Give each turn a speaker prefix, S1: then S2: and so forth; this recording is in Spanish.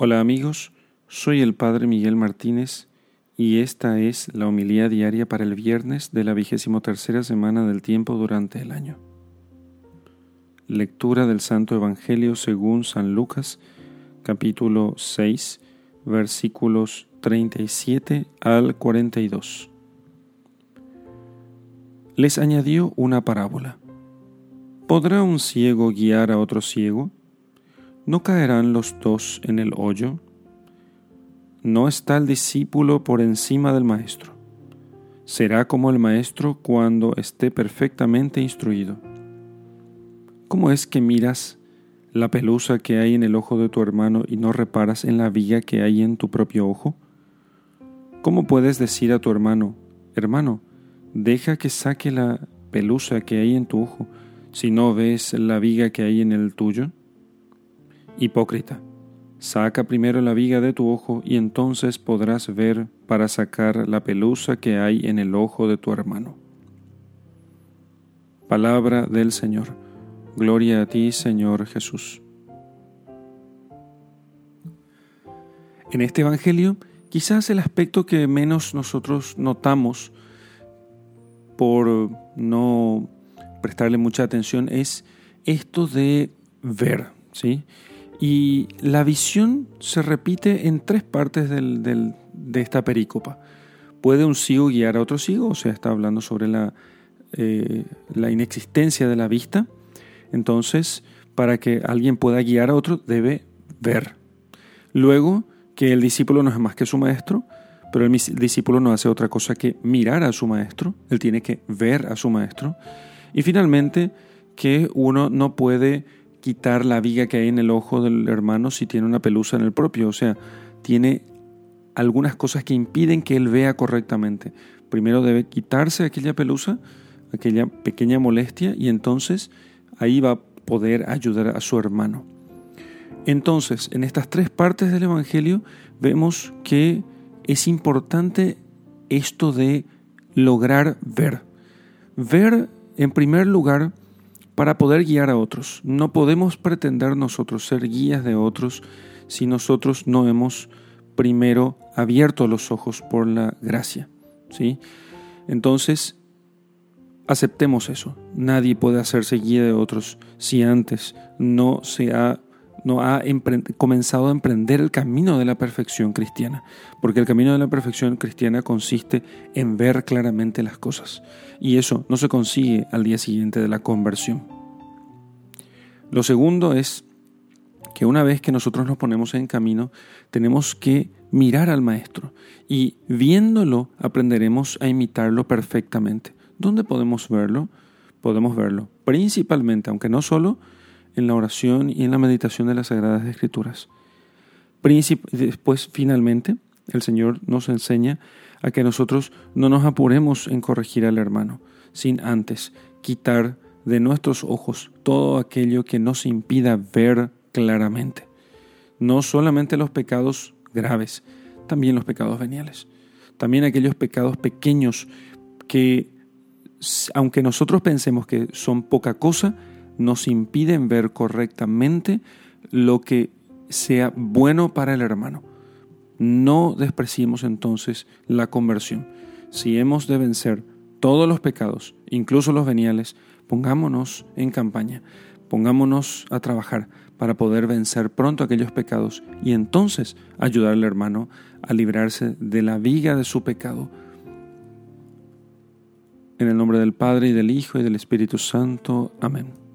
S1: Hola amigos, soy el Padre Miguel Martínez y esta es la homilía diaria para el viernes de la vigésimo tercera semana del tiempo durante el año. Lectura del Santo Evangelio según San Lucas, capítulo 6, versículos 37 al 42. Les añadió una parábola. ¿Podrá un ciego guiar a otro ciego? ¿No caerán los dos en el hoyo? No está el discípulo por encima del maestro. Será como el maestro cuando esté perfectamente instruido. ¿Cómo es que miras la pelusa que hay en el ojo de tu hermano y no reparas en la viga que hay en tu propio ojo? ¿Cómo puedes decir a tu hermano, hermano, deja que saque la pelusa que hay en tu ojo si no ves la viga que hay en el tuyo? Hipócrita, saca primero la viga de tu ojo y entonces podrás ver para sacar la pelusa que hay en el ojo de tu hermano. Palabra del Señor. Gloria a ti, Señor Jesús. En este Evangelio, quizás el aspecto que menos nosotros notamos por no prestarle mucha atención es esto de ver, ¿sí? Y la visión se repite en tres partes de esta perícopa. ¿Puede un ciego guiar a otro ciego? O sea, está hablando sobre la, eh, la inexistencia de la vista. Entonces, para que alguien pueda guiar a otro, debe ver. Luego, que el discípulo no es más que su maestro, pero el discípulo no hace otra cosa que mirar a su maestro, él tiene que ver a su maestro. Y finalmente, que uno no puede quitar la viga que hay en el ojo del hermano si tiene una pelusa en el propio. O sea, tiene algunas cosas que impiden que él vea correctamente. Primero debe quitarse aquella pelusa, aquella pequeña molestia, y entonces ahí va a poder ayudar a su hermano. Entonces, en estas tres partes del Evangelio vemos que es importante esto de lograr ver. Ver, en primer lugar, para poder guiar a otros. No podemos pretender nosotros ser guías de otros si nosotros no hemos primero abierto los ojos por la gracia. ¿sí? Entonces, aceptemos eso. Nadie puede hacerse guía de otros si antes no se ha no ha comenzado a emprender el camino de la perfección cristiana, porque el camino de la perfección cristiana consiste en ver claramente las cosas, y eso no se consigue al día siguiente de la conversión. Lo segundo es que una vez que nosotros nos ponemos en camino, tenemos que mirar al Maestro, y viéndolo aprenderemos a imitarlo perfectamente. ¿Dónde podemos verlo? Podemos verlo principalmente, aunque no solo, en la oración y en la meditación de las Sagradas Escrituras. Después, finalmente, el Señor nos enseña a que nosotros no nos apuremos en corregir al hermano, sin antes quitar de nuestros ojos todo aquello que nos impida ver claramente. No solamente los pecados graves, también los pecados veniales. También aquellos pecados pequeños que, aunque nosotros pensemos que son poca cosa, nos impiden ver correctamente lo que sea bueno para el hermano. No despreciemos entonces la conversión. Si hemos de vencer todos los pecados, incluso los veniales, pongámonos en campaña, pongámonos a trabajar para poder vencer pronto aquellos pecados y entonces ayudar al hermano a librarse de la viga de su pecado. En el nombre del Padre y del Hijo y del Espíritu Santo. Amén.